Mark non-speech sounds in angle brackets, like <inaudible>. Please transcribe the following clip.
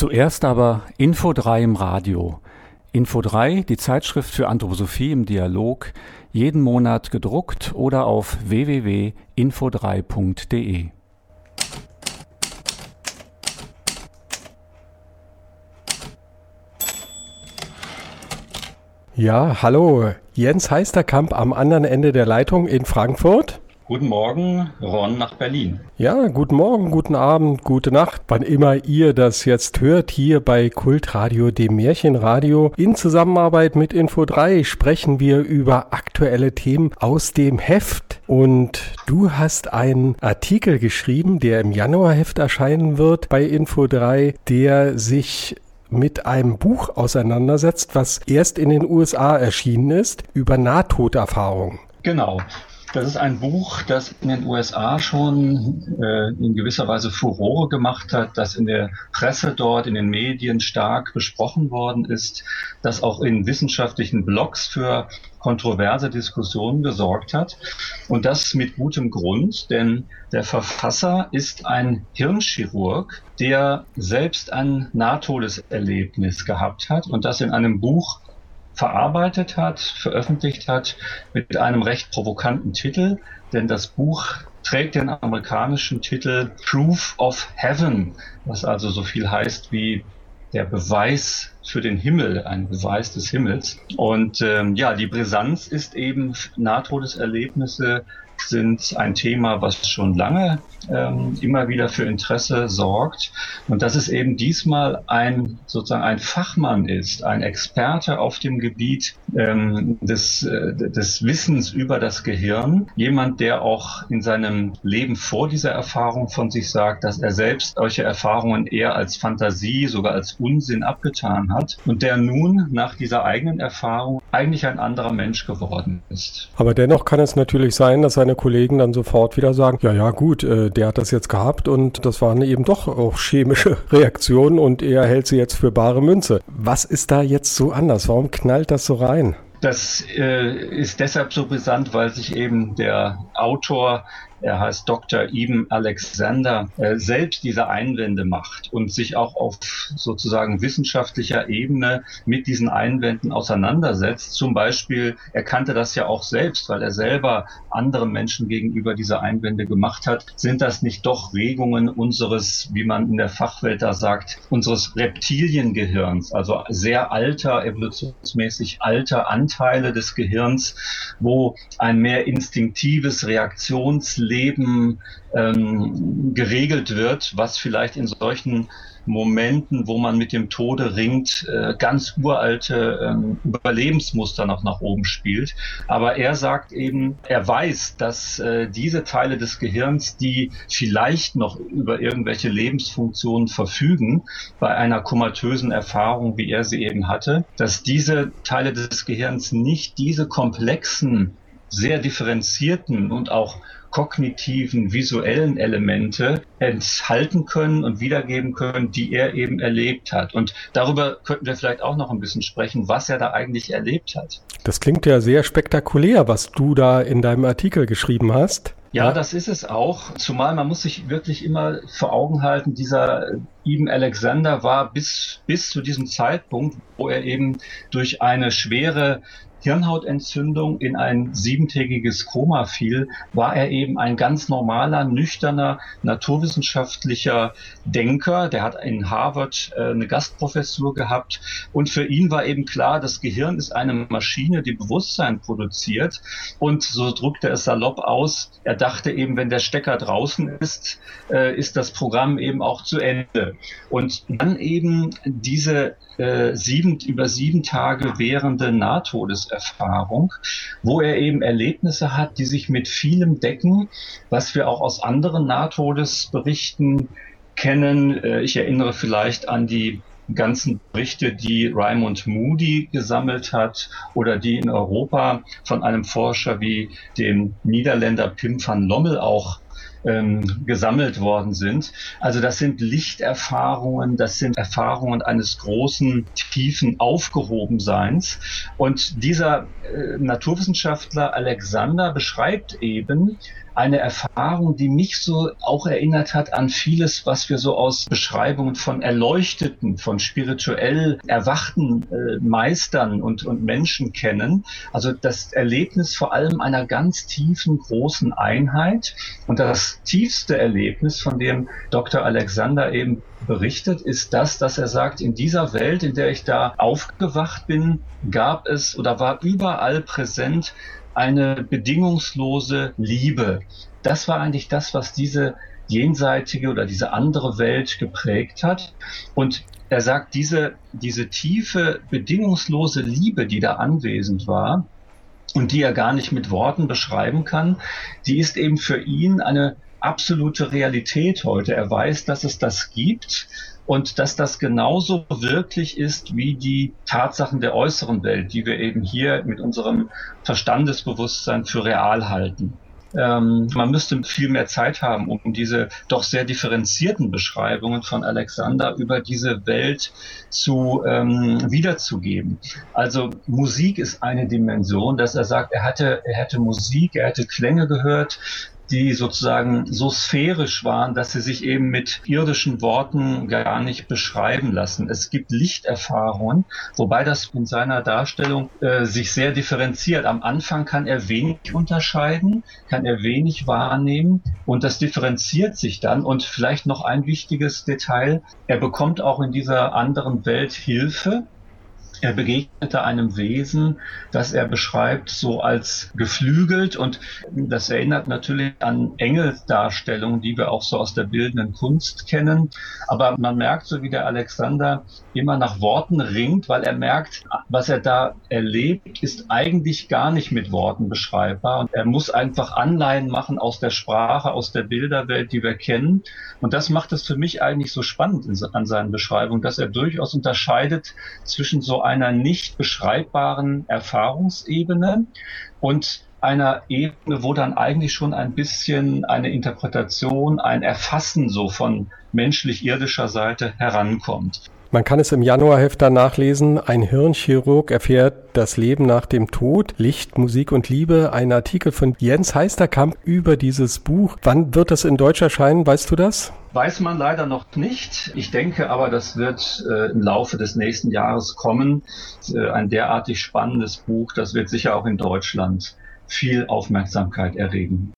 Zuerst aber Info 3 im Radio. Info 3, die Zeitschrift für Anthroposophie im Dialog, jeden Monat gedruckt oder auf www.info3.de. Ja, hallo, Jens Heisterkamp am anderen Ende der Leitung in Frankfurt. Guten Morgen, Ron nach Berlin. Ja, guten Morgen, guten Abend, gute Nacht, wann immer ihr das jetzt hört, hier bei Kultradio, dem Märchenradio. In Zusammenarbeit mit Info3 sprechen wir über aktuelle Themen aus dem Heft. Und du hast einen Artikel geschrieben, der im Januarheft erscheinen wird bei Info3, der sich mit einem Buch auseinandersetzt, was erst in den USA erschienen ist, über Nahtoderfahrungen. Genau. Das ist ein Buch, das in den USA schon äh, in gewisser Weise Furore gemacht hat, das in der Presse dort, in den Medien stark besprochen worden ist, das auch in wissenschaftlichen Blogs für kontroverse Diskussionen gesorgt hat. Und das mit gutem Grund, denn der Verfasser ist ein Hirnchirurg, der selbst ein Nahtodeserlebnis gehabt hat und das in einem Buch verarbeitet hat, veröffentlicht hat, mit einem recht provokanten Titel, denn das Buch trägt den amerikanischen Titel Proof of Heaven, was also so viel heißt wie der Beweis für den Himmel, ein Beweis des Himmels. Und ähm, ja, die Brisanz ist eben Nahtodeserlebnisse sind ein Thema, was schon lange ähm, immer wieder für Interesse sorgt. Und dass es eben diesmal ein sozusagen ein Fachmann ist, ein Experte auf dem Gebiet ähm, des, äh, des Wissens über das Gehirn, jemand, der auch in seinem Leben vor dieser Erfahrung von sich sagt, dass er selbst solche Erfahrungen eher als Fantasie, sogar als Unsinn abgetan hat und der nun nach dieser eigenen Erfahrung eigentlich ein anderer Mensch geworden ist. Aber dennoch kann es natürlich sein, dass seine Kollegen dann sofort wieder sagen, ja, ja, gut, äh, der hat das jetzt gehabt und das waren eben doch auch chemische <laughs> Reaktionen und er hält sie jetzt für bare Münze. Was ist da jetzt so anders? Warum knallt das so rein? Das äh, ist deshalb so brisant, weil sich eben der Autor er heißt Dr. Eben Alexander, äh, selbst diese Einwände macht und sich auch auf sozusagen wissenschaftlicher Ebene mit diesen Einwänden auseinandersetzt. Zum Beispiel, er kannte das ja auch selbst, weil er selber anderen Menschen gegenüber diese Einwände gemacht hat. Sind das nicht doch Regungen unseres, wie man in der Fachwelt da sagt, unseres Reptiliengehirns, also sehr alter, evolutionsmäßig alter Anteile des Gehirns, wo ein mehr instinktives Reaktions Leben ähm, geregelt wird, was vielleicht in solchen Momenten, wo man mit dem Tode ringt, äh, ganz uralte ähm, Überlebensmuster noch nach oben spielt. Aber er sagt eben, er weiß, dass äh, diese Teile des Gehirns, die vielleicht noch über irgendwelche Lebensfunktionen verfügen, bei einer komatösen Erfahrung, wie er sie eben hatte, dass diese Teile des Gehirns nicht diese komplexen, sehr differenzierten und auch kognitiven, visuellen Elemente enthalten können und wiedergeben können, die er eben erlebt hat. Und darüber könnten wir vielleicht auch noch ein bisschen sprechen, was er da eigentlich erlebt hat. Das klingt ja sehr spektakulär, was du da in deinem Artikel geschrieben hast. Ja, das ist es auch. Zumal man muss sich wirklich immer vor Augen halten, dieser Ibn Alexander war bis, bis zu diesem Zeitpunkt, wo er eben durch eine schwere Hirnhautentzündung in ein siebentägiges Koma fiel, war er eben ein ganz normaler, nüchterner, naturwissenschaftlicher Denker. Der hat in Harvard äh, eine Gastprofessur gehabt und für ihn war eben klar, das Gehirn ist eine Maschine, die Bewusstsein produziert und so drückte er es salopp aus. Er dachte eben, wenn der Stecker draußen ist, äh, ist das Programm eben auch zu Ende. Und dann eben diese äh, sieben, über sieben Tage währende Nahtodeserfahrung, wo er eben Erlebnisse hat, die sich mit vielem decken, was wir auch aus anderen Nahtodesberichten kennen. Äh, ich erinnere vielleicht an die ganzen Berichte, die Raymond Moody gesammelt hat oder die in Europa von einem Forscher wie dem Niederländer Pim van Lommel auch ähm, gesammelt worden sind. Also das sind Lichterfahrungen, das sind Erfahrungen eines großen, tiefen Aufgehobenseins. Und dieser äh, Naturwissenschaftler Alexander beschreibt eben, eine Erfahrung, die mich so auch erinnert hat an vieles, was wir so aus Beschreibungen von Erleuchteten, von spirituell erwachten äh, Meistern und, und Menschen kennen. Also das Erlebnis vor allem einer ganz tiefen, großen Einheit. Und das tiefste Erlebnis, von dem Dr. Alexander eben berichtet, ist das, dass er sagt, in dieser Welt, in der ich da aufgewacht bin, gab es oder war überall präsent eine bedingungslose Liebe. Das war eigentlich das, was diese jenseitige oder diese andere Welt geprägt hat. Und er sagt, diese, diese tiefe, bedingungslose Liebe, die da anwesend war und die er gar nicht mit Worten beschreiben kann, die ist eben für ihn eine absolute Realität heute. Er weiß, dass es das gibt und dass das genauso wirklich ist wie die Tatsachen der äußeren Welt, die wir eben hier mit unserem Verstandesbewusstsein für real halten. Ähm, man müsste viel mehr Zeit haben, um diese doch sehr differenzierten Beschreibungen von Alexander über diese Welt zu ähm, wiederzugeben. Also Musik ist eine Dimension, dass er sagt, er hatte, er hätte Musik, er hätte Klänge gehört, die sozusagen so sphärisch waren, dass sie sich eben mit irdischen Worten gar nicht beschreiben lassen. Es gibt Lichterfahrungen, wobei das in seiner Darstellung äh, sich sehr differenziert. Am Anfang kann er wenig unterscheiden, kann er wenig wahrnehmen und das differenziert sich dann. Und vielleicht noch ein wichtiges Detail, er bekommt auch in dieser anderen Welt Hilfe er begegnete einem Wesen, das er beschreibt so als geflügelt und das erinnert natürlich an Engelsdarstellungen, die wir auch so aus der bildenden Kunst kennen. Aber man merkt so, wie der Alexander immer nach Worten ringt, weil er merkt, was er da erlebt, ist eigentlich gar nicht mit Worten beschreibbar. Und er muss einfach Anleihen machen aus der Sprache, aus der Bilderwelt, die wir kennen. Und das macht es für mich eigentlich so spannend an seinen Beschreibungen, dass er durchaus unterscheidet zwischen so einer nicht beschreibbaren Erfahrungsebene und einer Ebene, wo dann eigentlich schon ein bisschen eine Interpretation, ein Erfassen so von menschlich-irdischer Seite herankommt. Man kann es im Januarheft dann nachlesen. Ein Hirnchirurg erfährt das Leben nach dem Tod, Licht, Musik und Liebe. Ein Artikel von Jens Heisterkamp über dieses Buch. Wann wird das in Deutsch erscheinen? Weißt du das? Weiß man leider noch nicht. Ich denke aber, das wird äh, im Laufe des nächsten Jahres kommen. Äh, ein derartig spannendes Buch, das wird sicher auch in Deutschland viel Aufmerksamkeit erregen.